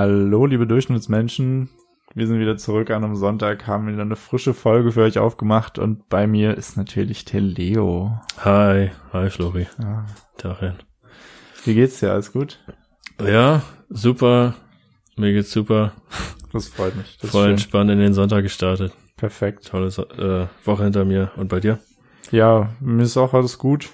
Hallo, liebe Durchschnittsmenschen. Wir sind wieder zurück an einem Sonntag, haben wieder eine frische Folge für euch aufgemacht und bei mir ist natürlich der Leo. Hi, hi Flori. Ja. Darin. Wie geht's dir? Alles gut? Ja, super. Mir geht's super. Das freut mich. Das Voll schön. entspannt in den Sonntag gestartet. Perfekt. Tolle So- äh, Woche hinter mir. Und bei dir? Ja, mir ist auch alles gut.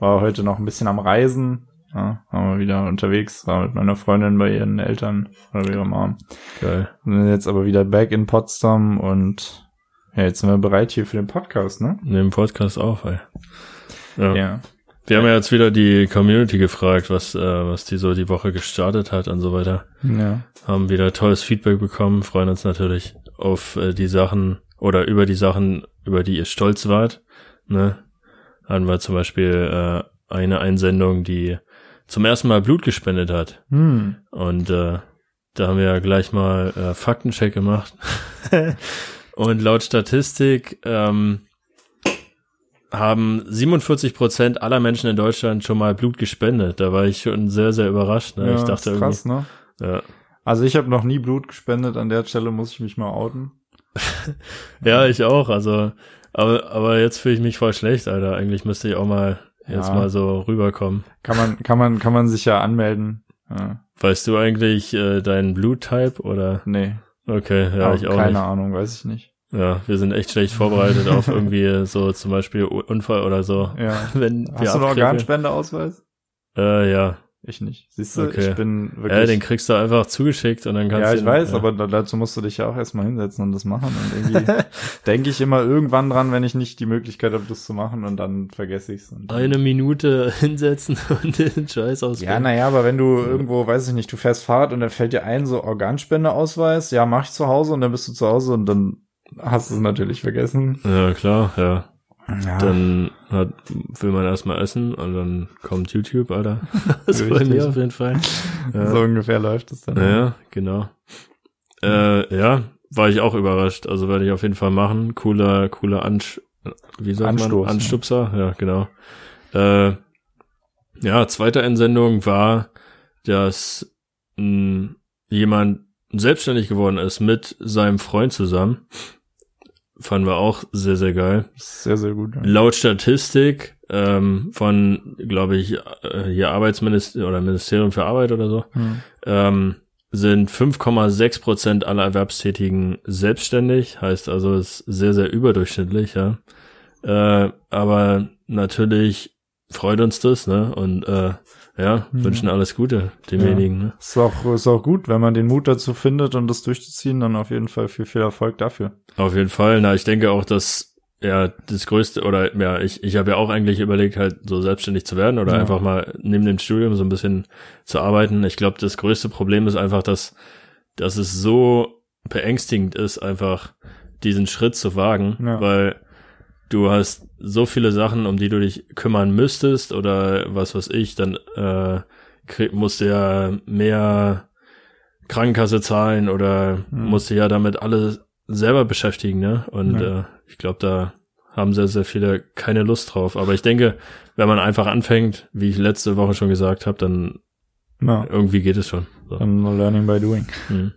War heute noch ein bisschen am Reisen. Ja, waren wir wieder unterwegs, war mit meiner Freundin bei ihren Eltern oder bei ihrer Mom. Geil. Sind jetzt aber wieder back in Potsdam und ja, jetzt sind wir bereit hier für den Podcast, ne? Nehmen Podcast auf, ey. Ja. Ja. Wir haben ja jetzt wieder die Community gefragt, was, äh, was die so die Woche gestartet hat und so weiter. Ja. Haben wieder tolles Feedback bekommen, freuen uns natürlich auf äh, die Sachen oder über die Sachen, über die ihr stolz wart. Ne? Hatten wir zum Beispiel äh, eine Einsendung, die zum ersten Mal Blut gespendet hat. Hm. Und äh, da haben wir ja gleich mal äh, Faktencheck gemacht. Und laut Statistik ähm, haben 47 Prozent aller Menschen in Deutschland schon mal Blut gespendet. Da war ich schon sehr, sehr überrascht. Ne? ja, ich dachte ist krass, ne? Ja. Also ich habe noch nie Blut gespendet, an der Stelle muss ich mich mal outen. ja, ich auch. Also, aber, aber jetzt fühle ich mich voll schlecht, Alter. Eigentlich müsste ich auch mal jetzt Ja. mal so rüberkommen. Kann man, kann man, kann man sich ja anmelden. Ja. Weißt du eigentlich äh, deinen Bluttype oder? Nee, Okay, ja, aber ich auch keine nicht. Ahnung, weiß ich nicht. Ja, wir sind echt schlecht vorbereitet auf irgendwie so zum Beispiel Unfall oder so. Ja. Wenn wir Hast du einen. Organspendeausweis? Äh, ja. Ich nicht. Siehst du, Okay. ich bin Ja, wirklich. den kriegst du einfach zugeschickt und dann kannst ja, du ich ihn- weiß, ja. aber da, dazu musst du dich ja auch erstmal hinsetzen und das machen. Und irgendwie denke ich immer irgendwann dran, wenn ich nicht die Möglichkeit habe, das zu machen und dann vergesse ich es. eine Minute hinsetzen und den Scheiß Ja, ausfüllen. naja, aber wenn du irgendwo, weiß ich nicht, du fährst Fahrrad und dann fällt dir ein, so Organspendeausweis, ja, mach ich zu Hause und dann bist du zu Hause und dann hast du es natürlich vergessen. Ja, klar, ja. Ja, Dann hat, will man erstmal essen und dann kommt YouTube, Alter. Das ist bei Richtig. mir auf jeden Fall. Ja. so ungefähr läuft es dann. Naja, genau. Äh, ja, war ich auch überrascht. Also werde ich auf jeden Fall machen. Cooler, cooler Ansch wie sagt Anstoß, man? Anstupser, ja, genau. Äh, ja, zweite Entsendung war, dass mh, jemand selbstständig geworden ist mit seinem Freund zusammen. Fanden wir auch sehr, sehr geil. Sehr, sehr gut. Ja. Laut Statistik ähm, von, glaube ich, äh, hier Arbeitsministerium oder Ministerium für Arbeit oder so, Hm. ähm, sind 5,6 Prozent aller Erwerbstätigen selbstständig. Heißt also, ist sehr, sehr überdurchschnittlich, ja. Äh, aber natürlich freut uns das, ne? Und äh, ja, Mhm. wünschen alles Gute demjenigen, ne? Ist auch, ist auch gut, wenn man den Mut dazu findet und das durchzuziehen, dann auf jeden Fall viel, viel Erfolg dafür. Auf jeden Fall. Na, ich denke auch, dass ja das größte oder ja, ich ich habe ja auch eigentlich überlegt, halt so selbstständig zu werden oder Ja. einfach mal neben dem Studium so ein bisschen zu arbeiten. Ich glaube, das größte Problem ist einfach, dass dass es so beängstigend ist, einfach diesen Schritt zu wagen, Ja. weil du hast so viele Sachen, um die du dich kümmern müsstest oder was weiß ich, dann äh, krieg, musst du ja mehr Krankenkasse zahlen oder Mhm. musst du ja damit alle selber beschäftigen, ne? Und Ja. äh, ich glaube, da haben sehr, sehr viele keine Lust drauf. Aber ich denke, wenn man einfach anfängt, wie ich letzte Woche schon gesagt habe, dann Ja, irgendwie geht es schon. So. learning by doing. Mhm.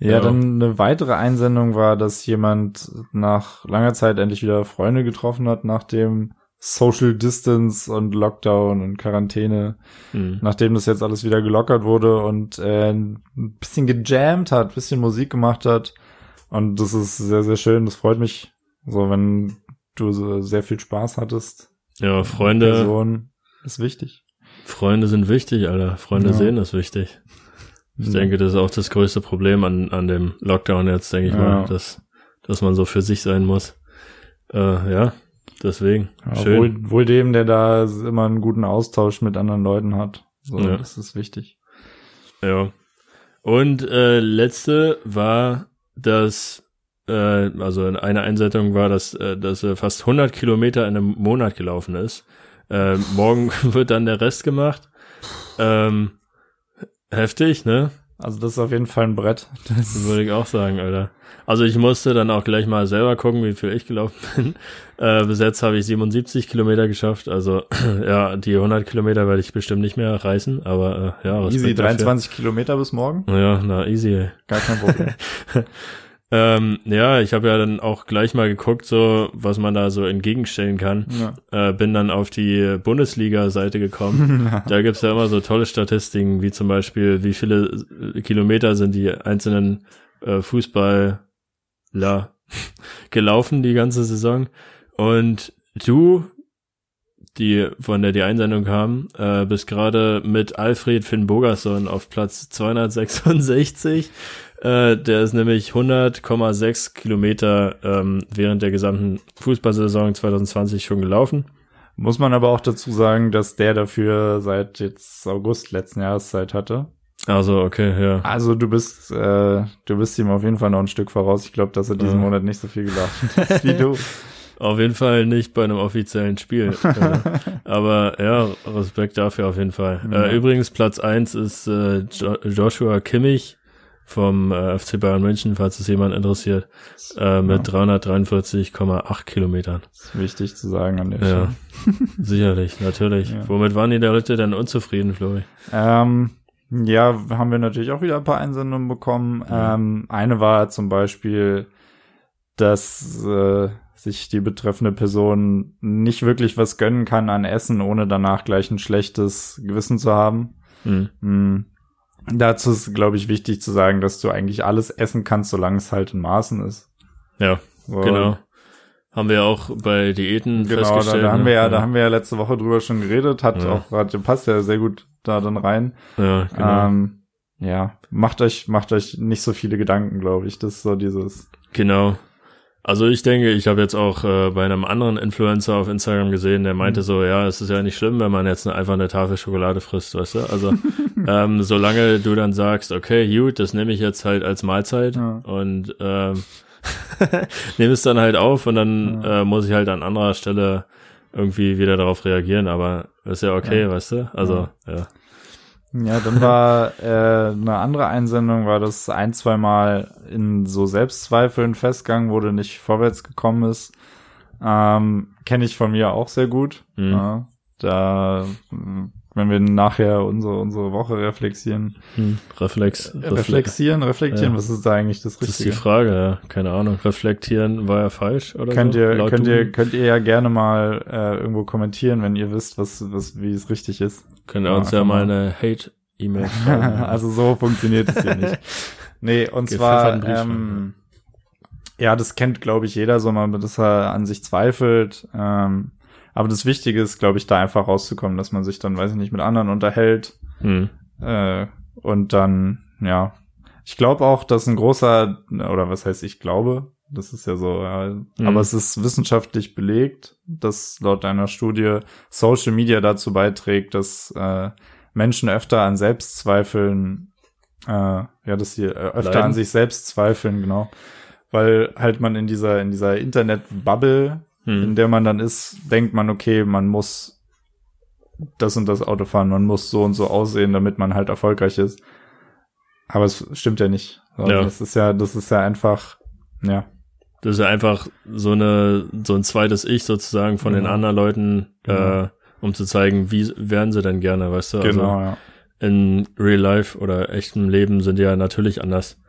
Ja, Ja. dann eine weitere Einsendung war, dass jemand nach langer Zeit endlich wieder Freunde getroffen hat, nachdem Social Distance und Lockdown und Quarantäne, Mhm. nachdem das jetzt alles wieder gelockert wurde und äh, ein bisschen gejammt hat, bisschen Musik gemacht hat. Und das ist sehr, sehr schön. Das freut mich. So, wenn du so sehr viel Spaß hattest. Ja, Freunde, Person ist wichtig. Freunde sind wichtig, Alter. Freunde Ja. sehen ist wichtig. Ich denke, das ist auch das größte Problem an, an dem Lockdown jetzt, denke ich Ja. mal, dass, dass man so für sich sein muss. Äh, ja, deswegen. Ja, Schön. wohl, wohl dem, der da immer einen guten Austausch mit anderen Leuten hat. So, Ja. das ist wichtig. Ja. Und äh, letzte war, dass äh, also in einer Einsendung war, dass, äh, dass er fast 100 Kilometer in einem Monat gelaufen ist. Äh, morgen wird dann der Rest gemacht. Ähm, heftig, ne? Also das ist auf jeden Fall ein Brett. Das würde ich auch sagen, Alter. Also ich musste dann auch gleich mal selber gucken, wie viel ich gelaufen bin. Äh, bis jetzt habe ich 77 Kilometer geschafft. Also ja, die 100 Kilometer werde ich bestimmt nicht mehr reißen. Aber äh, ja, Respekt Easy, 23 dafür. Kilometer bis morgen? Ja, na easy. Gar kein Problem. Ähm, ja, ich habe ja dann auch gleich mal geguckt, so was man da so entgegenstellen kann. Ja. Äh, bin dann auf die Bundesliga-Seite gekommen. da gibt's ja immer so tolle Statistiken, wie zum Beispiel, wie viele Kilometer sind die einzelnen äh, Fußballer gelaufen die ganze Saison. Und du, die von der die Einsendung kam, äh, bist gerade mit Alfred Finn Bogerson auf Platz 266 äh, der ist nämlich 100,6 Kilometer ähm, während der gesamten Fußballsaison 2020 schon gelaufen. Muss man aber auch dazu sagen, dass der dafür seit jetzt August letzten Jahres Zeit hatte. Also okay, ja. Also du bist, äh, du bist ihm auf jeden Fall noch ein Stück voraus. Ich glaube, dass er diesen ja. Monat nicht so viel gelaufen ist wie du. Auf jeden Fall nicht bei einem offiziellen Spiel. Äh, aber ja, Respekt dafür auf jeden Fall. Ja. Äh, übrigens, Platz eins ist äh, Joshua Kimmich vom äh, FC Bayern München, falls es jemand interessiert, äh, mit ja. 343,8 Kilometern. Das ist wichtig zu sagen an der Stelle. Ja, sicherlich, natürlich. Ja. Womit waren die Leute denn unzufrieden, Flori? Ähm, ja, haben wir natürlich auch wieder ein paar Einsendungen bekommen. Ja. Ähm, eine war zum Beispiel, dass äh, sich die betreffende Person nicht wirklich was gönnen kann an Essen, ohne danach gleich ein schlechtes Gewissen zu haben. Mhm. Dazu ist, glaube ich, wichtig zu sagen, dass du eigentlich alles essen kannst, solange es halt in Maßen ist. Ja, so. genau. Haben wir auch bei Diäten genau, festgestellt. Da, da haben wir ja, ja, da haben wir ja letzte Woche drüber schon geredet, hat ja. auch gerade passt ja sehr gut da dann rein. Ja, genau. Ähm, ja, macht euch, macht euch nicht so viele Gedanken, glaube ich. Das ist so dieses. Genau. Also ich denke, ich habe jetzt auch äh, bei einem anderen Influencer auf Instagram gesehen, der meinte mhm. so, ja, es ist ja nicht schlimm, wenn man jetzt einfach eine Tafel Schokolade frisst, weißt du? Also ähm, solange du dann sagst, okay, gut, das nehme ich jetzt halt als Mahlzeit ja. und ähm, nehme es dann halt auf und dann ja. äh, muss ich halt an anderer Stelle irgendwie wieder darauf reagieren, aber ist ja okay, ja. weißt du? Also, ja. Ja, dann war äh, eine andere Einsendung, war das ein, zwei Mal in so Selbstzweifeln festgegangen, wo du nicht vorwärts gekommen ist. Ähm, Kenne ich von mir auch sehr gut. Mhm. Ja, da, wenn wir nachher unsere, unsere Woche reflexieren. Mhm. Reflex, Refle reflexieren, reflektieren, ja. was ist da eigentlich das Richtige? Das ist die Frage, ja. Keine Ahnung. Reflektieren war ja falsch oder könnt so? Ihr, könnt ihr, könnt ihr ja gerne mal äh, irgendwo kommentieren, wenn ihr wisst, was, was, wie es richtig ist. Könnt ihr uns ja mal eine Hate-E-Mail schreiben. also so funktioniert es hier nicht. Nee, und zwar, ähm, ja, das kennt, glaube ich, jeder so mal, dass er an sich zweifelt. Ähm, aber das Wichtige ist, glaube ich, da einfach rauszukommen, dass man sich dann, weiß ich nicht, mit anderen unterhält. Hm. Äh, und dann, ja. Ich glaube auch, dass ein großer, oder was heißt ich glaube, das ist ja so, ja, mhm. aber es ist wissenschaftlich belegt, dass laut einer Studie Social Media dazu beiträgt, dass äh, Menschen öfter an Selbstzweifeln, äh, ja, dass sie äh, öfter Leiden. an sich selbst zweifeln, genau. Weil halt man in dieser, in dieser Internet-Bubble, mhm. in der man dann ist, denkt man, okay, man muss das und das Auto fahren, man muss so und so aussehen, damit man halt erfolgreich ist. Aber es stimmt ja nicht. Also ja. Das ist ja, das ist ja einfach, ja. Das ist ja einfach so eine, so ein zweites Ich sozusagen von genau. den anderen Leuten, genau. äh, um zu zeigen, wie wären sie denn gerne, weißt du? Genau, also, ja. In Real Life oder echtem Leben sind die ja natürlich anders.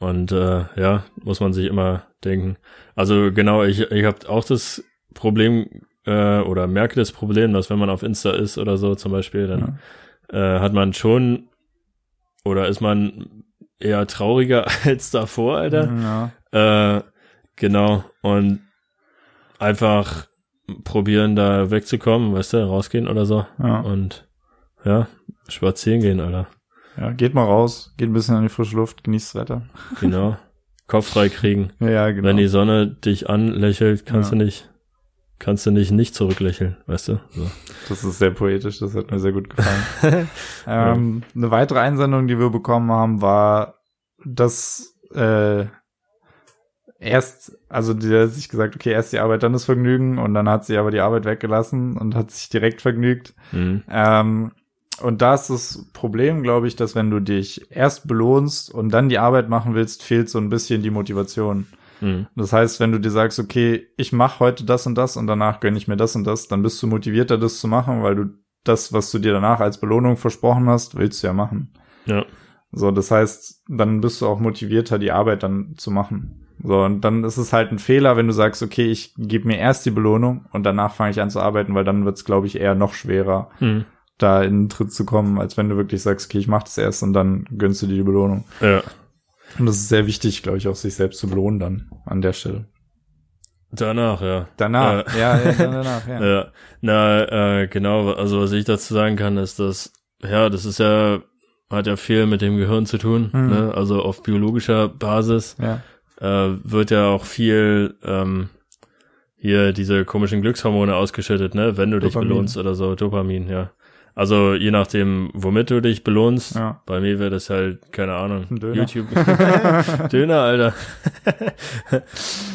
Und äh, ja, muss man sich immer denken. Also genau, ich, ich habe auch das Problem äh, oder merke das Problem, dass wenn man auf Insta ist oder so zum Beispiel, dann ja. äh, hat man schon oder ist man eher trauriger als davor, Alter. Ja. Äh, Genau. Und einfach probieren, da wegzukommen, weißt du, rausgehen oder so. Ja. Und ja, spazieren gehen, Alter. Ja, geht mal raus, geht ein bisschen an die frische Luft, genießt das Wetter. Genau. Kopf frei kriegen. Ja, genau. Wenn die Sonne dich anlächelt, kannst ja. du nicht, kannst du nicht nicht zurücklächeln, weißt du? So. Das ist sehr poetisch, das hat mir sehr gut gefallen. ähm, ja. Eine weitere Einsendung, die wir bekommen haben, war, dass äh, erst, also die hat sich gesagt, okay, erst die Arbeit, dann das Vergnügen und dann hat sie aber die Arbeit weggelassen und hat sich direkt vergnügt. Mhm. Ähm, und da ist das Problem, glaube ich, dass wenn du dich erst belohnst und dann die Arbeit machen willst, fehlt so ein bisschen die Motivation. Mhm. Das heißt, wenn du dir sagst, okay, ich mache heute das und das und danach gönne ich mir das und das, dann bist du motivierter, das zu machen, weil du das, was du dir danach als Belohnung versprochen hast, willst du ja machen. Ja. So, das heißt, dann bist du auch motivierter, die Arbeit dann zu machen. So, und dann ist es halt ein Fehler, wenn du sagst, okay, ich gebe mir erst die Belohnung und danach fange ich an zu arbeiten, weil dann wird es, glaube ich, eher noch schwerer, Mhm. Da in den Tritt zu kommen, als wenn du wirklich sagst, okay, ich mach das erst und dann gönnst du dir die Belohnung. Ja. Und das ist sehr wichtig, glaube ich, auch sich selbst zu belohnen dann an der Stelle. Danach, ja. Danach, Äh, ja, ja, danach, ja. Ja, na, äh, genau, also was ich dazu sagen kann, ist, dass, ja, das ist ja, hat ja viel mit dem Gehirn zu tun, Mhm. ne? also auf biologischer Basis ja. äh, wird ja auch viel ähm, hier diese komischen Glückshormone ausgeschüttet, ne, wenn du dich Dopamin. belohnst oder so, Dopamin, ja. Also je nachdem, womit du dich belohnst, Ja. bei mir wäre das halt, keine Ahnung, Döner. YouTube. Döner, Alter.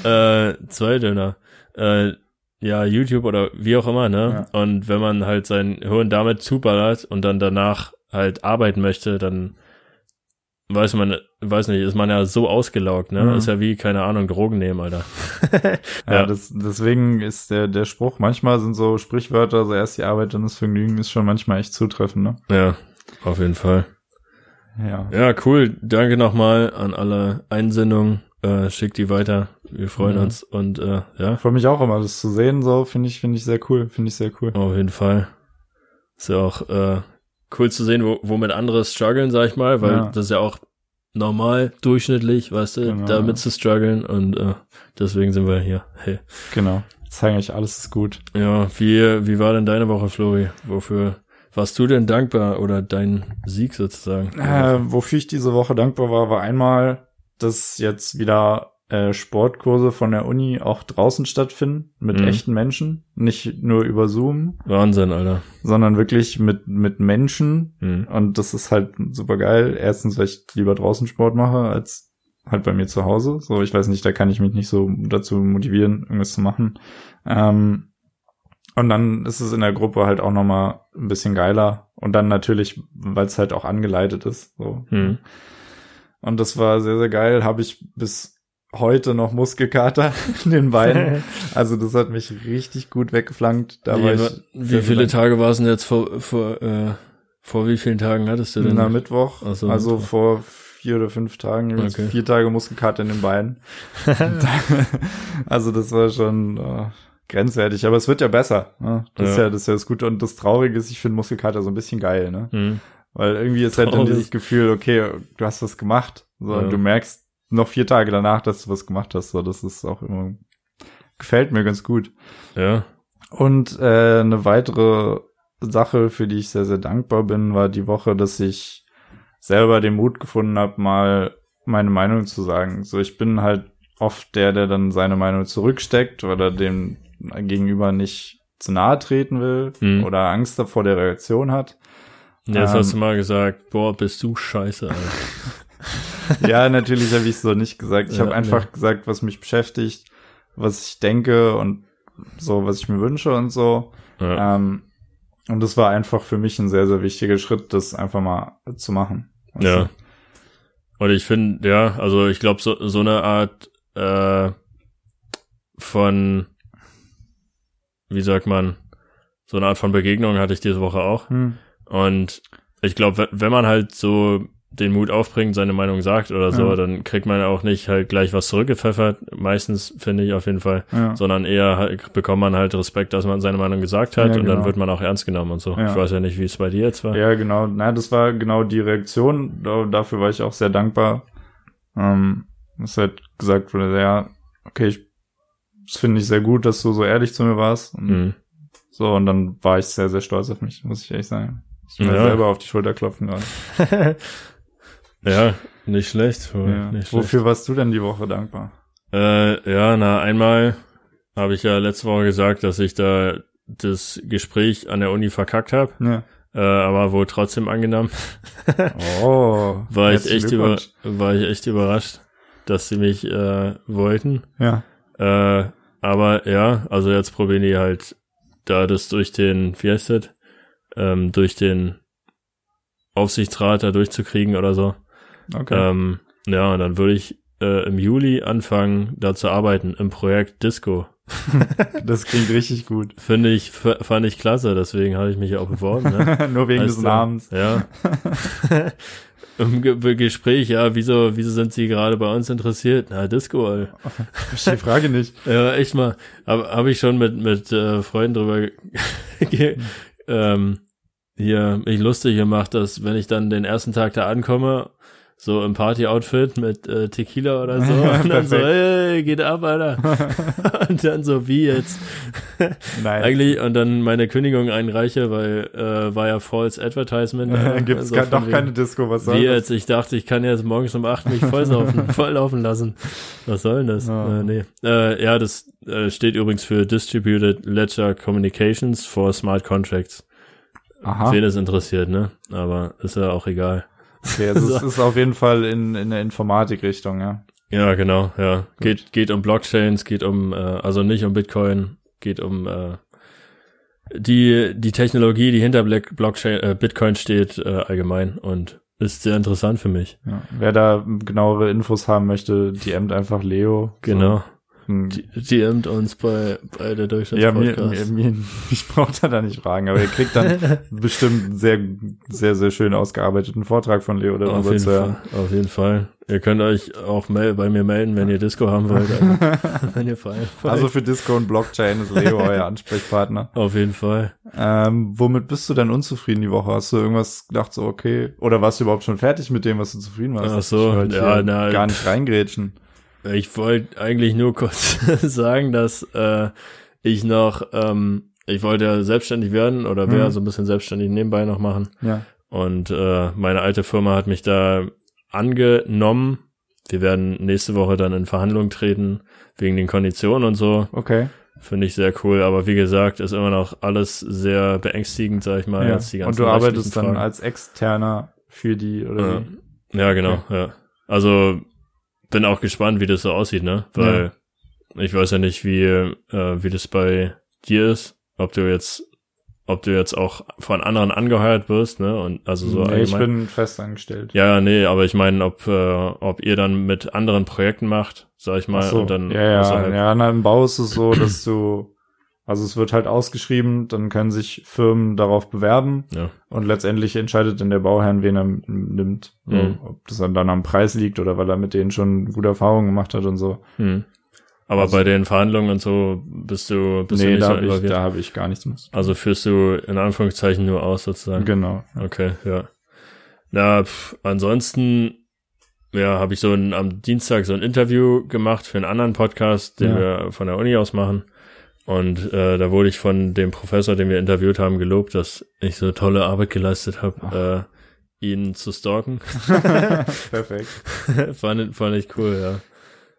äh, zwei Döner. Äh, ja, YouTube oder wie auch immer, ne? Und wenn man halt sein Hirn damit zuballert und dann danach halt arbeiten möchte, dann weiß man, weiß nicht, ist man ja so ausgelaugt, ne? Mhm. Ist ja wie, keine Ahnung, Drogen nehmen, Alter. Ja, Ja. Das, deswegen ist der, der Spruch, manchmal sind so Sprichwörter, so erst die Arbeit, dann das Vergnügen, ist schon manchmal echt zutreffend, ne? Ja, auf jeden Fall. Ja. Ja, cool. Danke nochmal an alle Einsendungen. Äh, schickt die weiter. Wir freuen Mhm. uns. Und äh, ja, Freue mich auch immer, das zu sehen, so, finde ich, finde ich sehr cool, finde ich sehr cool. auf jeden Fall. Ist ja auch äh, cool zu sehen, wo, womit andere strugglen, sag ich mal, weil Ja. das ist ja auch normal, durchschnittlich, weißt du, Genau. damit zu strugglen und äh, deswegen sind wir hier. Hey. Genau. Zeigen euch, alles ist gut. Ja, wie, wie war denn deine Woche, Flori? Wofür warst du denn dankbar oder dein Sieg sozusagen? Äh, wofür ich diese Woche dankbar war, war einmal, dass jetzt wieder äh, Sportkurse von der Uni auch draußen stattfinden, mit Mhm. echten Menschen, nicht nur über Zoom, Wahnsinn, Alter. sondern wirklich mit, mit Menschen. Mhm. Und das ist halt super geil. Erstens, weil ich lieber draußen Sport mache, als halt bei mir zu Hause. So, ich weiß nicht, da kann ich mich nicht so dazu motivieren, irgendwas zu machen. Ähm, und dann ist es in der Gruppe halt auch nochmal ein bisschen geiler. Und dann natürlich, weil es halt auch angeleitet ist. So. Mhm. Und das war sehr, sehr geil. Habe ich bis heute noch Muskelkater in den Beinen. Also das hat mich richtig gut weggeflankt. Da war wie, ich wie viele. Tage war es denn jetzt vor, vor, äh, vor wie vielen Tagen hattest du denn? Na, Mittwoch. So, also Mittwoch. vor vier oder fünf Tagen. Okay. Vier Tage Muskelkater in den Beinen. also das war schon äh, grenzwertig. Aber es wird ja besser. Ne? Das, Ist Ja. ja, das ist ja das Gute. Und das Traurige ist, ich finde Muskelkater so ein bisschen geil. Ne? Hm. Weil irgendwie ist halt dann Traurig. dieses Gefühl, okay, du hast was gemacht. So, Ja. du merkst noch vier Tage danach, dass du was gemacht hast. So, das ist auch immer, gefällt mir ganz gut. Ja. Und äh, eine weitere Sache, für die ich sehr, sehr dankbar bin, war die Woche, dass ich selber den Mut gefunden habe, mal meine Meinung zu sagen. So, ich bin halt oft der, der dann seine Meinung zurücksteckt oder dem Gegenüber nicht zu nahe treten will Hm. oder Angst davor der Reaktion hat. Jetzt Ähm. hast du mal gesagt, boah, bist du scheiße, Alter. ja, natürlich habe ich so nicht gesagt. Ich Ja, habe einfach nee. gesagt, was mich beschäftigt, was ich denke und so, was ich mir wünsche und so. Ja. Ähm, und das war einfach für mich ein sehr, sehr wichtiger Schritt, das einfach mal zu machen. Weißt Ja. Und ich finde, ja, also ich glaube, so, so eine Art äh, von, wie sagt man, so eine Art von Begegnung hatte ich diese Woche auch. Hm. Und ich glaube, wenn man halt so den Mut aufbringt, seine Meinung sagt oder so, Ja. dann kriegt man auch nicht halt gleich was zurückgepfeffert, meistens finde ich auf jeden Fall, Ja. sondern eher halt, bekommt man halt Respekt, dass man seine Meinung gesagt hat Ja, und dann genau. wird man auch ernst genommen und so. Ich weiß ja nicht, wie es bei dir jetzt war. ja, genau. Na, das war genau die Reaktion. Da- Dafür war ich auch sehr dankbar. Ähm, es halt gesagt wurde, ja, okay, ich, das finde ich sehr gut, dass du so ehrlich zu mir warst. Und Mhm. So, und dann war ich sehr, sehr stolz auf mich, muss ich ehrlich sagen. Ich mir Ja. selber auf die Schulter klopfen gerade. ja, nicht schlecht. Ja. Nicht schlecht. Wofür warst du denn die Woche dankbar? Äh, ja, na, einmal habe ich ja letzte Woche gesagt, dass ich da das Gespräch an der Uni verkackt habe, Ja. äh, aber wohl trotzdem angenommen. Oh, War ich echt über, war ich echt überrascht, dass sie mich äh, wollten. Ja. Äh, aber ja, also jetzt probieren die halt da das durch den, wie heißt das? Ähm, durch den Aufsichtsrat da durchzukriegen oder so. Okay. Ähm, ja, und dann würde ich äh, im Juli anfangen, da zu arbeiten im Projekt Disco. das klingt richtig gut. Finde ich, fand ich klasse, deswegen habe ich mich ja auch beworben. Ne? Nur wegen Weißt des? Namens. Ja. Im Ge Gespräch, ja, wieso, wieso sind Sie gerade bei uns interessiert? Na, Disco. Ich verstehe die Frage nicht. Ja, echt mal. Habe hab ich schon mit, mit äh, Freunden drüber ähm, hier mich lustig gemacht, dass wenn ich dann den ersten Tag da ankomme, so im Party-Outfit mit äh, Tequila oder so, und dann so, hey, geht ab, Alter. und dann so, wie jetzt? Nein. Eigentlich, und dann meine Kündigung einreiche, weil äh, war ja False Advertisement. Äh, Gibt es doch wegen- keine Disco, was soll wie jetzt? Ich dachte, ich kann jetzt morgens um acht mich vollsaufen, volllaufen lassen. Was soll denn das? Ja. Äh, nee. Äh, ja, das äh, steht übrigens für Distributed Ledger Communications for Smart Contracts. Aha. Wen es interessiert, ne? Aber ist ja auch egal. Okay, also es ist auf jeden Fall in, in der Informatik-Richtung, ja. Ja, genau, ja. Geht, geht um Blockchains, geht um, äh, also nicht um Bitcoin, geht um äh, die, die Technologie, die hinter Black Blockchain, äh, Bitcoin steht, äh, allgemein und ist sehr interessant für mich. ja. Wer da genauere Infos haben möchte, DMt einfach Leo. Genau. So, Die, ämmt uns bei, bei der ja, mir, mir, mir, ich brauche da nicht fragen, aber ihr kriegt dann bestimmt einen sehr, sehr, sehr schön ausgearbeiteten Vortrag von Leo auf darüber jeden zu hören. Fall, auf jeden Fall. Ihr könnt euch auch bei mir melden, wenn ihr Disco haben wollt. Also, wenn ihr wollt. Also für Disco und Blockchain ist Leo euer Ansprechpartner. auf jeden Fall. Ähm, womit bist du denn unzufrieden die Woche? Hast du irgendwas gedacht, so okay? Oder warst du überhaupt schon fertig mit dem, was du zufrieden warst? Ach so, ja, na, gar nicht reingrätschen. Ich wollte eigentlich nur kurz sagen, dass äh, ich noch, ähm, ich wollte ja selbstständig werden oder wäre Mhm. so ein bisschen selbstständig nebenbei noch machen. Ja. Und äh, meine alte Firma hat mich da angenommen. Wir werden nächste Woche dann in Verhandlungen treten wegen den Konditionen und so. Okay. Finde ich sehr cool. Aber wie gesagt, ist immer noch alles sehr beängstigend, sag ich mal. ja. jetzt die Und du arbeitest rechtlichen dann Fragen. als Externer für die, oder Ja, ja genau, ja. Also bin auch gespannt, wie das so aussieht, ne? Weil ich weiß ja nicht, wie, äh, wie das bei dir ist, ob du jetzt, ob du jetzt auch von anderen angeheuert wirst, ne? Und also so nee, ich bin festangestellt. ja, ja, nee, aber ich meine, ob, äh, ob ihr dann mit anderen Projekten macht, sag ich mal, so. und dann ja, ja, außerhalb- ja, na, im Bau ist es so, dass du, also es wird halt ausgeschrieben, dann können sich Firmen darauf bewerben ja. und letztendlich entscheidet dann der Bauherr, wen er nimmt. Mhm. Ob das dann, dann am Preis liegt oder weil er mit denen schon gute Erfahrungen gemacht hat und so. Hm. Aber Also- bei den Verhandlungen und so bist du, bist du nee, nicht da so habe ich, da hab ich gar nichts mit. Also führst du in Anführungszeichen nur aus sozusagen. Genau. Okay, ja. Na, pf, ansonsten, ja, habe ich so ein, am Dienstag so ein Interview gemacht für einen anderen Podcast, den Ja. wir von der Uni aus machen. Und äh, da wurde ich von dem Professor, den wir interviewt haben, gelobt, dass ich so tolle Arbeit geleistet habe, äh, ihn zu stalken. Perfekt. fand, fand ich cool, ja.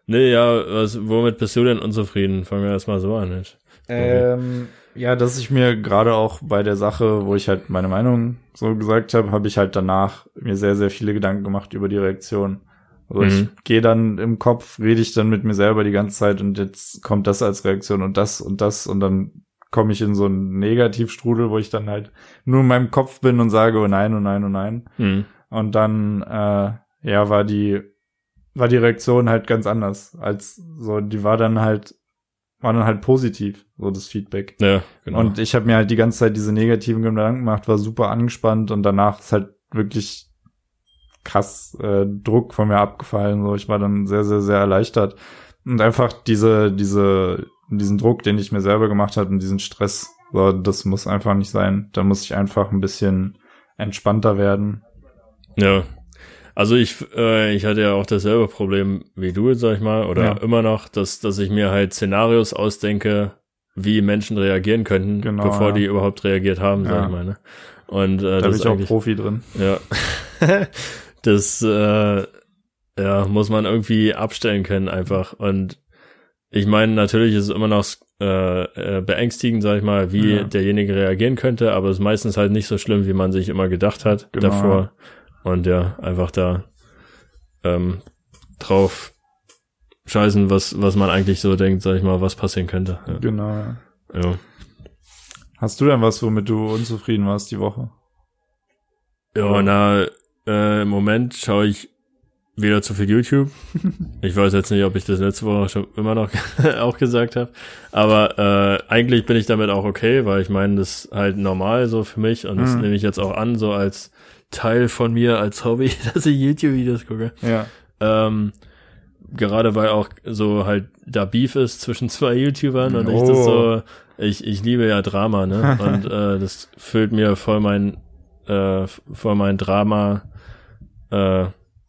Nee, ja, was, womit bist du denn unzufrieden? Fangen wir erstmal so an. Nicht? Ähm, ja, dass ich mir gerade auch bei der Sache, wo ich halt meine Meinung so gesagt habe, habe ich halt danach mir sehr, sehr viele Gedanken gemacht über die Reaktion. Also ich Mhm. gehe dann im Kopf, rede ich dann mit mir selber die ganze Zeit und jetzt kommt das als Reaktion und das und das und dann komme ich in so einen Negativstrudel, wo ich dann halt nur in meinem Kopf bin und sage, oh nein, oh nein, oh nein. Hm. Und dann, äh, ja, war die, war die Reaktion halt ganz anders. Als so, die war dann halt, war dann halt positiv, so das Feedback. Ja, genau. Und ich habe mir halt die ganze Zeit diese negativen Gedanken gemacht, war super angespannt und danach ist halt wirklich krass äh, Druck von mir abgefallen. So, ich war dann sehr, sehr, sehr erleichtert. Und einfach diese, diese, diesen Druck, den ich mir selber gemacht habe und diesen Stress, so, das muss einfach nicht sein. Da muss ich einfach ein bisschen entspannter werden. Ja. Also ich, äh, ich hatte ja auch dasselbe Problem wie du, sag ich mal, oder Ja. immer noch, dass, dass ich mir halt Szenarios ausdenke, wie Menschen reagieren könnten, Genau, bevor ja. die überhaupt reagiert haben, sag Ja. ich mal. Ne? Und äh, Da bin ich auch Profi drin. ja, das äh, ja muss man irgendwie abstellen können einfach. Und ich meine, natürlich ist es immer noch äh, äh, beängstigend, sag ich mal, wie Ja. derjenige reagieren könnte, aber es ist meistens halt nicht so schlimm, wie man sich immer gedacht hat Genau. davor. Und ja, einfach da ähm, drauf scheißen, was, was man eigentlich so denkt, sag ich mal, was passieren könnte. Ja. Genau. ja. ja. Hast du denn was, womit du unzufrieden warst die Woche? Ja, na, äh, im Moment schaue ich wieder zu viel YouTube. Ich weiß jetzt nicht, ob ich das letzte Woche schon immer noch auch gesagt habe. Aber äh, eigentlich bin ich damit auch okay, weil ich meine, das ist halt normal so für mich und das Mhm. nehme ich jetzt auch an, so als Teil von mir, als Hobby, dass ich YouTube-Videos gucke. Ja. Ähm, gerade weil auch so halt da Beef ist zwischen zwei YouTubern und ich das Oh. so, ich, ich liebe ja Drama, ne? Und äh, das füllt mir voll mein, äh, voll mein Drama, äh,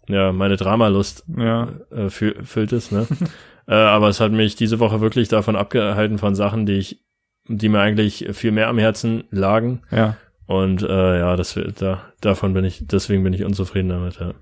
ja, meine Dramalust Ja. äh, fü füllt es, ne? äh, aber es hat mich diese Woche wirklich davon abgehalten von Sachen, die ich, die mir eigentlich viel mehr am Herzen lagen. Ja. Und äh, ja, das da, davon bin ich, deswegen bin ich unzufrieden damit, ja.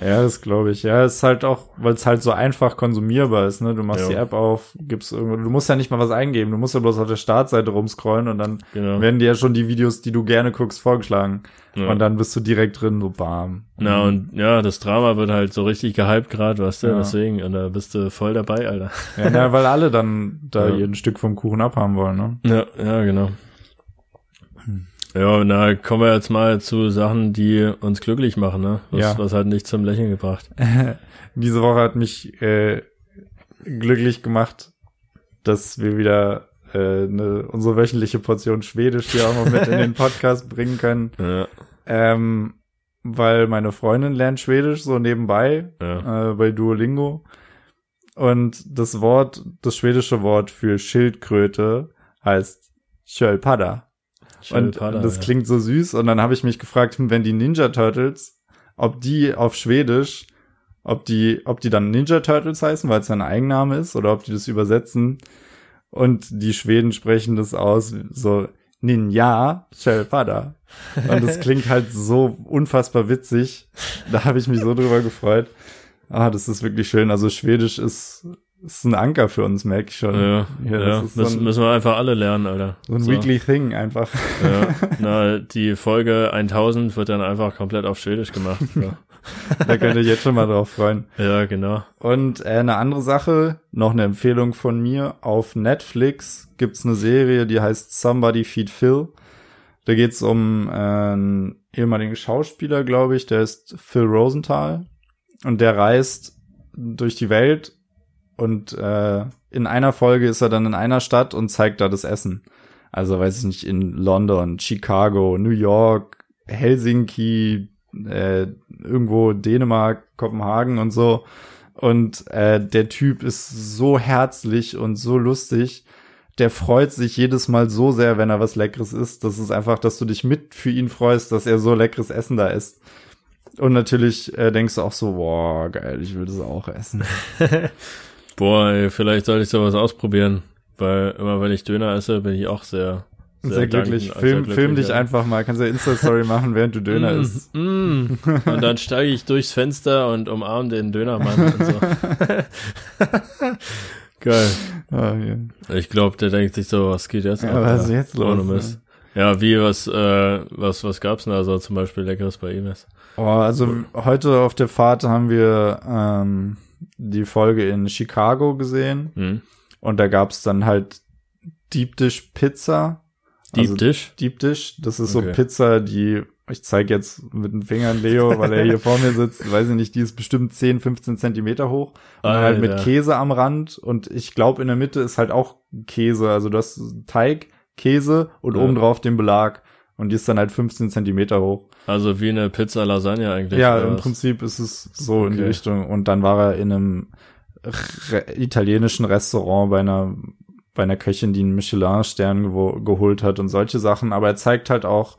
Ja, das glaube ich. Ja, es ist halt auch, weil es halt so einfach konsumierbar ist, ne? Du machst Ja. die App auf, gibst irgendwo, du musst ja nicht mal was eingeben, du musst ja bloß auf der Startseite rumscrollen und dann Genau. werden dir ja schon die Videos, die du gerne guckst, vorgeschlagen. Ja. Und dann bist du direkt drin, so bam. Na und ja, das Drama wird halt so richtig gehypt gerade, weißt du, Ja. deswegen, und da bist du voll dabei, Alter. Ja, na, weil alle dann da Ja. ihr ein Stück vom Kuchen abhaben wollen, ne? Ja, ja, genau. Ja, na, kommen wir jetzt mal zu Sachen, die uns glücklich machen, ne? Was, Ja. was hat nicht zum Lächeln gebracht. Diese Woche hat mich äh, glücklich gemacht, dass wir wieder äh, ne, unsere wöchentliche Portion Schwedisch hier auch noch mit in den Podcast bringen können. Ja, Ähm, weil meine Freundin lernt Schwedisch so nebenbei ja. äh, bei Duolingo. Und das Wort, das schwedische Wort für Schildkröte heißt Schölpada. Und das klingt so süß. Und dann habe ich mich gefragt, hm, wenn die Ninja Turtles, ob die auf Schwedisch, ob die, ob die dann Ninja Turtles heißen, weil es ja ein Eigenname ist, oder ob die das übersetzen. Und die Schweden sprechen das aus so Ninja Schölpada. Und das klingt halt so unfassbar witzig. Da habe ich mich so drüber gefreut. Ah, das ist wirklich schön. Also Schwedisch ist, ist ein Anker für uns, merke ich schon. Ja, Ja, ja, das ist so müssen, ein- müssen wir einfach alle lernen, Alter. So ein Weekly Thing einfach. Ja, na, die Folge 1000 wird dann einfach komplett auf Schwedisch gemacht. So. Da könnt ihr jetzt schon mal drauf freuen. Ja, genau. Und äh, eine andere Sache, noch eine Empfehlung von mir. Auf Netflix gibt's eine Serie, die heißt Somebody Feed Phil. Da geht's um äh, einen ehemaligen Schauspieler, glaube ich, der ist Phil Rosenthal. Und der reist durch die Welt und äh, in einer Folge ist er dann in einer Stadt und zeigt da das Essen. Also weiß ich nicht, in London, Chicago, New York, Helsinki, äh, irgendwo Dänemark, Kopenhagen und so. Und äh, der Typ ist so herzlich und so lustig. Der freut sich jedes Mal so sehr, wenn er was Leckeres isst. Das ist einfach, dass du dich mit für ihn freust, dass er so leckeres Essen da isst. Und natürlich äh, denkst du auch so, boah, geil, ich will das auch essen. Boah, ey, vielleicht sollte ich sowas ausprobieren, weil immer wenn ich Döner esse, bin ich auch sehr, Sehr, glücklich. dankend- Film, sehr film dich ja. einfach mal. Kannst ja Insta-Story machen, während du Döner Mm, isst. mm. Und dann steige ich durchs Fenster und umarme den Dönermann und so. Geil. Ah, ja. Ich glaube, der denkt sich so, was geht jetzt Ja, ab, was ist jetzt los? Mist. Ja, wie, was, äh, was, was gab's denn da so zum Beispiel Leckeres bei ihm ist? Oh, also heute auf der Fahrt haben wir ähm, die Folge in Chicago gesehen Hm? und da gab's dann halt Deep Dish Pizza. Deep Also Dish? Deep Dish, das ist Okay. so Pizza, die ich zeige jetzt mit den Fingern Leo, weil er hier vor mir sitzt, weiß ich nicht, die ist bestimmt 10, 15 Zentimeter hoch und halt mit Alter. Käse am Rand und ich glaube in der Mitte ist halt auch Käse, also das Teig, Käse und Ja. obendrauf den Belag und die ist dann halt 15 Zentimeter hoch. Also wie eine Pizza Lasagne eigentlich. Ja, im was? Prinzip ist es so in die Okay. Richtung. Und dann war er in einem re italienischen Restaurant bei einer bei einer Köchin, die einen Michelin-Stern gewo- geholt hat und solche Sachen. Aber er zeigt halt auch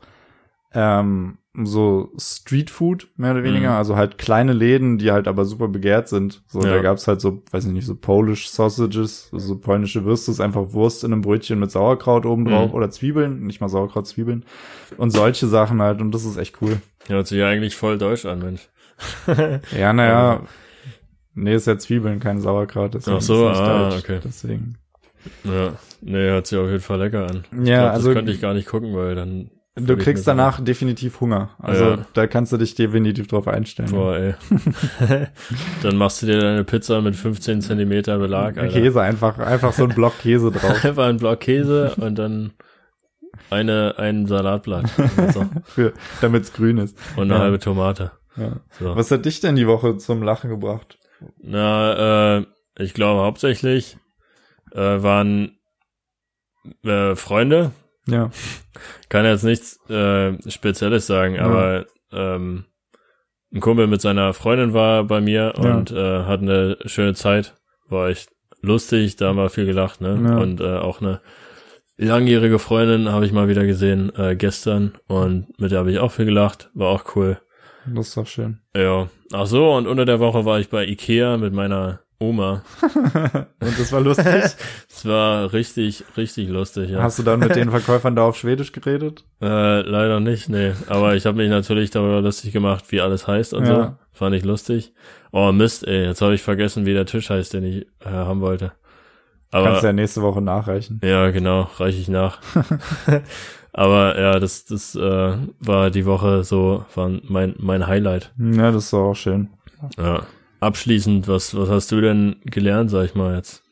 ähm, so Streetfood, mehr oder weniger. Mhm. Also halt kleine Läden, die halt aber super begehrt sind. So, Ja. da gab's halt so, weiß ich nicht, so Polish Sausages, also so polnische Würste, ist einfach Wurst in einem Brötchen mit Sauerkraut oben drauf Mhm. oder Zwiebeln, nicht mal Sauerkraut, Zwiebeln. Und solche Sachen halt. Und das ist echt cool. Hört sich ja eigentlich voll deutsch an, Mensch. Ja, naja. Nee, ist ja Zwiebeln, kein Sauerkraut. deswegen Ach so, ah, deutsch. okay. Deswegen. Ja, nee, hört sich auf jeden Fall lecker an. Ja, glaub, also- das könnte ich gar nicht gucken, weil dann Du kriegst danach definitiv Hunger. Also Ja. da kannst du dich definitiv drauf einstellen. Boah, ey. dann machst du dir deine Pizza mit 15 Zentimeter Belag, Alter. Käse einfach, einfach so ein Block Käse drauf. Einfach ein Block Käse und dann eine, ein Salatblatt. so. Für, damit's grün ist. Und eine Ja. halbe Tomate. Ja. So. Was hat dich denn die Woche zum Lachen gebracht? Na, äh, ich glaube hauptsächlich äh, waren äh, Freunde. Ja. Kann jetzt nichts äh, Spezielles sagen, Ja. aber ähm, ein Kumpel mit seiner Freundin war bei mir Ja. und äh, hat eine schöne Zeit. War echt lustig, da haben wir viel gelacht, ne? Ja. Und äh, auch eine langjährige Freundin habe ich mal wieder gesehen äh, gestern und mit der habe ich auch viel gelacht. War auch cool. Das ist doch schön. Ja. Ach so, und unter der Woche war ich bei Ikea mit meiner Oma. Und das war lustig. Es war richtig, richtig lustig, ja. Hast du dann mit den Verkäufern da auf Schwedisch geredet? Äh, leider nicht, nee. Aber ich habe mich natürlich darüber lustig gemacht, wie alles heißt und Ja. so. Fand ich lustig. Oh Mist, ey, jetzt habe ich vergessen, wie der Tisch heißt, den ich äh, haben wollte. Aber Kannst du ja nächste Woche nachreichen. ja, genau, reiche ich nach. Aber ja, das, das äh, war die Woche so, war mein, mein Highlight. Ja, das ist doch auch schön. Ja. Abschließend, was, was hast du denn gelernt, sag ich mal jetzt?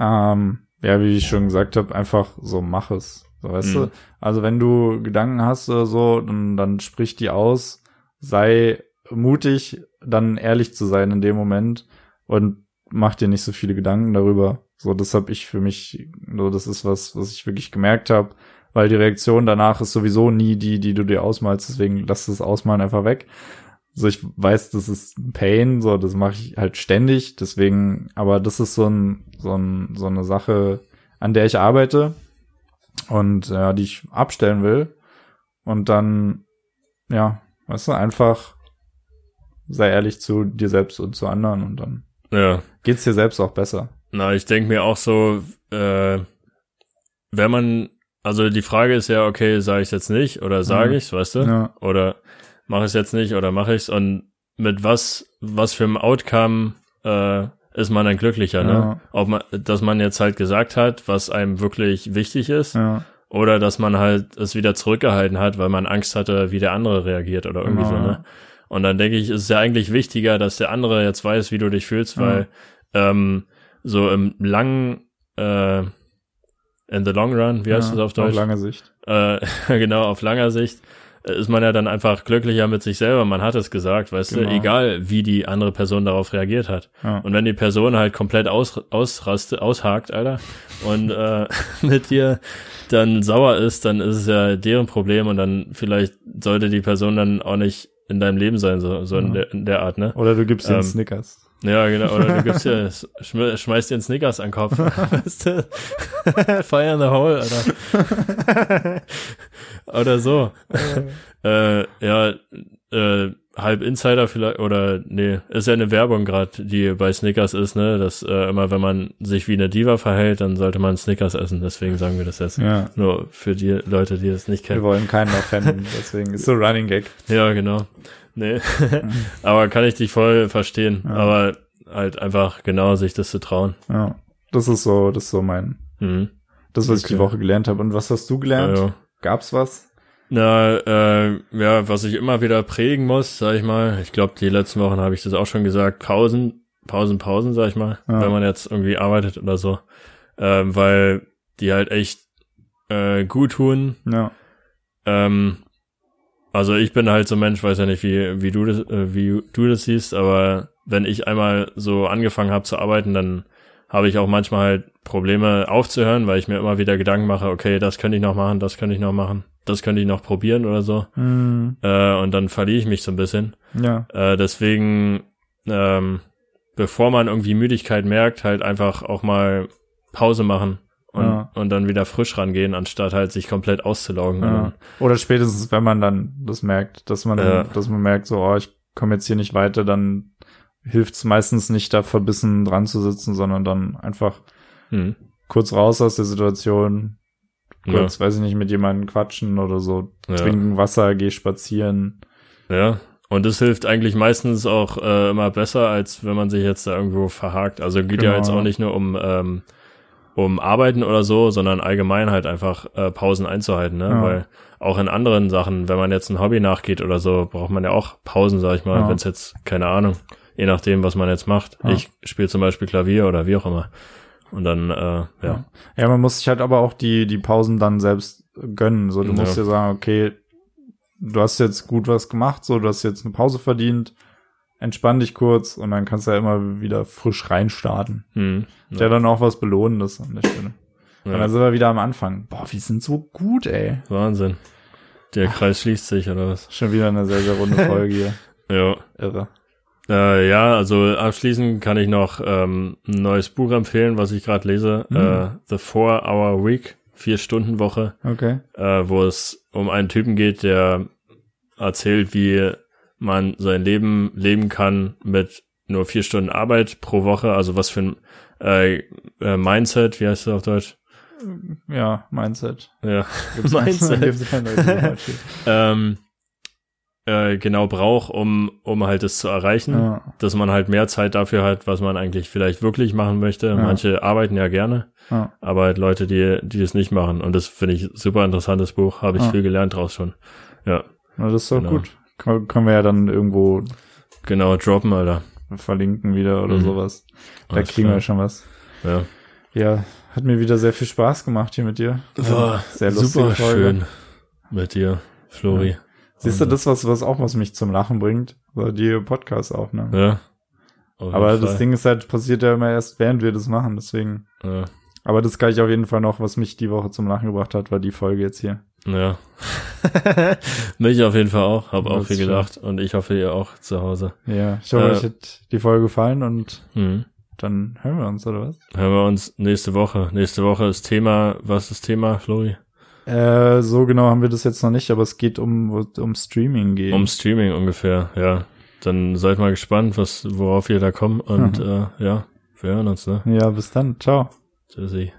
Ähm, ja, wie ich schon gesagt habe, einfach so mach es. So, weißt Mhm. du? Also wenn du Gedanken hast oder so, dann, dann sprich die aus, sei mutig, dann ehrlich zu sein in dem Moment und mach dir nicht so viele Gedanken darüber. So, das habe ich für mich, so das ist was, was ich wirklich gemerkt habe, weil die Reaktion danach ist sowieso nie die, die du dir ausmalst, deswegen lass das Ausmalen einfach weg. So, ich weiß, das ist ein Pain, so, das mache ich halt ständig, deswegen, aber das ist so ein, so ein, so eine Sache, an der ich arbeite und ja, die ich abstellen will. Und dann, ja, weißt du, einfach sei ehrlich zu dir selbst und zu anderen und dann Ja. geht's dir selbst auch besser. Na, ich denke mir auch so, äh, wenn man, also die Frage ist ja, okay, sage ich jetzt nicht oder sage Mhm. ich's, weißt du? Ja, Oder mache ich jetzt nicht oder mache ich's und mit was, was für einem Outcome äh, ist man dann glücklicher, ne? Ja. Ob man, dass man jetzt halt gesagt hat, was einem wirklich wichtig ist, ja, oder dass man halt es wieder zurückgehalten hat, weil man Angst hatte, wie der andere reagiert oder irgendwie so, Genau, ne? Und dann denke ich, ist es ja eigentlich wichtiger, dass der andere jetzt weiß, wie du dich fühlst, weil ähm, so im langen, äh, in the long run, wie heißt ja, das auf Deutsch? lange Sicht. Äh, genau, auf langer Sicht ist man ja dann einfach glücklicher mit sich selber. Man hat es gesagt, weißt Genau. du, egal wie die andere Person darauf reagiert hat. Ja. Und wenn die Person halt komplett aus, ausraste, aushakt, Alter, und äh, mit dir dann sauer ist, dann ist es ja deren Problem und dann vielleicht sollte die Person dann auch nicht in deinem Leben sein, so, so in, Ja. der, in der Art, ne? Oder du gibst Ähm, Snickers. Ja, genau. Oder du gibst dir, schm schmeißt dir einen Snickers an den Kopf. Fire in the hole, Alter. Oder so. äh, ja, äh, halb Insider vielleicht, oder nee, ist ja eine Werbung gerade, die bei Snickers ist, ne? Dass äh, immer wenn man sich wie eine Diva verhält, dann sollte man Snickers essen. Deswegen sagen wir das jetzt. Ja. Nur für die Leute, die das nicht Wir kennen. wollen keinen offenden, deswegen ist so Running Gag. Ja, genau. Nee. Aber kann ich dich voll verstehen. Ja. Aber halt einfach genau sich das zu trauen. Ja. Das ist so, das ist so mein, Mhm. das, was ich die Okay. Woche gelernt habe. Und was hast du gelernt? Ja, ja. Gab's was? Na, äh, ja, was ich immer wieder prägen muss, sag ich mal, ich glaube, die letzten Wochen habe ich das auch schon gesagt, Pausen, Pausen, Pausen, sag ich mal, Ja. wenn man jetzt irgendwie arbeitet oder so, ähm, weil die halt echt äh, gut tun. Ja. Ähm, also ich bin halt so ein Mensch, weiß ja nicht, wie, wie du das, äh, wie du das siehst, aber wenn ich einmal so angefangen habe zu arbeiten, dann habe ich auch manchmal halt Probleme aufzuhören, weil ich mir immer wieder Gedanken mache, okay, das könnte ich noch machen, das könnte ich noch machen, das könnte ich noch probieren oder so. Hm, Äh, und dann verliere ich mich so ein bisschen. ja. Äh, deswegen, ähm, bevor man irgendwie Müdigkeit merkt, halt einfach auch mal Pause machen und, Ja. und dann wieder frisch rangehen, anstatt halt sich komplett auszulaugen. ja. Oder spätestens, wenn man dann das merkt, dass man, Ja. dass man merkt, so, oh, ich komme jetzt hier nicht weiter, dann hilft's meistens nicht, da verbissen dran zu sitzen, sondern dann einfach Hm. kurz raus aus der Situation, Ja. kurz, weiß ich nicht, mit jemandem quatschen oder so, Ja. trinken Wasser, geh spazieren. Ja, und das hilft eigentlich meistens auch äh, immer besser, als wenn man sich jetzt da irgendwo verhakt. Also geht ja Genau. jetzt auch nicht nur um ähm, um Arbeiten oder so, sondern allgemein halt einfach äh, Pausen einzuhalten, ne? Ja. Weil auch in anderen Sachen, wenn man jetzt ein Hobby nachgeht oder so, braucht man ja auch Pausen, sag ich mal, Ja. wenn es jetzt, keine Ahnung, je nachdem, was man jetzt macht. Ja. Ich spiele zum Beispiel Klavier oder wie auch immer. Und dann, äh, ja. Ja. Ja, man muss sich halt aber auch die, die Pausen dann selbst gönnen. So, du musst dir sagen, okay, du hast jetzt gut was gemacht, so, du hast jetzt eine Pause verdient, entspann dich kurz und dann kannst du ja immer wieder frisch reinstarten. Hm. Ja. dann auch was Belohnendes an der Stelle. Und Ja. dann sind wir wieder am Anfang. Boah, wir sind so gut, ey. Wahnsinn. Der Kreis schließt sich, oder was? Schon wieder eine sehr, sehr runde Folge hier. Ja. Irre. Äh, ja, also abschließend kann ich noch ähm, ein neues Buch empfehlen, was ich gerade lese. Hm. Äh, The Four Hour Week, vier Stunden Woche, Okay. äh, wo es um einen Typen geht, der erzählt, wie man sein Leben leben kann mit nur vier Stunden Arbeit pro Woche. Also was für ein äh, äh, Mindset, wie heißt das auf Deutsch? Ja, Mindset. Ja, Mindset. Für. ähm, äh, genau braucht, um, um halt es zu erreichen. ja. dass man halt mehr Zeit dafür hat, was man eigentlich vielleicht wirklich machen möchte. Ja. Manche arbeiten ja gerne, Ja. aber halt Leute, die, die das nicht machen. Und das finde ich super interessantes Buch, habe ich viel gelernt draus schon. Ja, Na, das ist doch Genau. gut. Können können wir ja dann irgendwo genau, droppen, Alter. verlinken wieder oder Mhm. sowas. Da Alles kriegen wir klar. schon was. Ja, Ja, hat mir wieder sehr viel Spaß gemacht hier mit dir. war sehr lustige super Folge. schön mit dir, Flori. Siehst du, Und, das, was, was auch was mich zum Lachen bringt, war die Podcast-Aufnahme. Ja. Aber das Fall. Ding ist halt, passiert ja immer erst, während wir das machen, deswegen. Ja. Aber das kann ich auf jeden Fall noch, was mich die Woche zum Lachen gebracht hat, war die Folge jetzt hier. ja. Mich auf jeden Fall auch, habe auch Das viel ist gelacht und ich hoffe ihr auch zu Hause. Ja, ich hoffe, Äh, euch hat die Folge gefallen und Mhm. dann hören wir uns, oder was? Hören wir uns nächste Woche. Nächste Woche ist Thema, was ist Thema, Flori? Äh, so genau haben wir das jetzt noch nicht, aber es geht um, um Streaming gehen. Um Streaming ungefähr, ja. Dann seid mal gespannt, was, worauf ihr da kommt und äh, ja, wir hören uns, ne? ja, bis dann. Ciao. Tschüssi.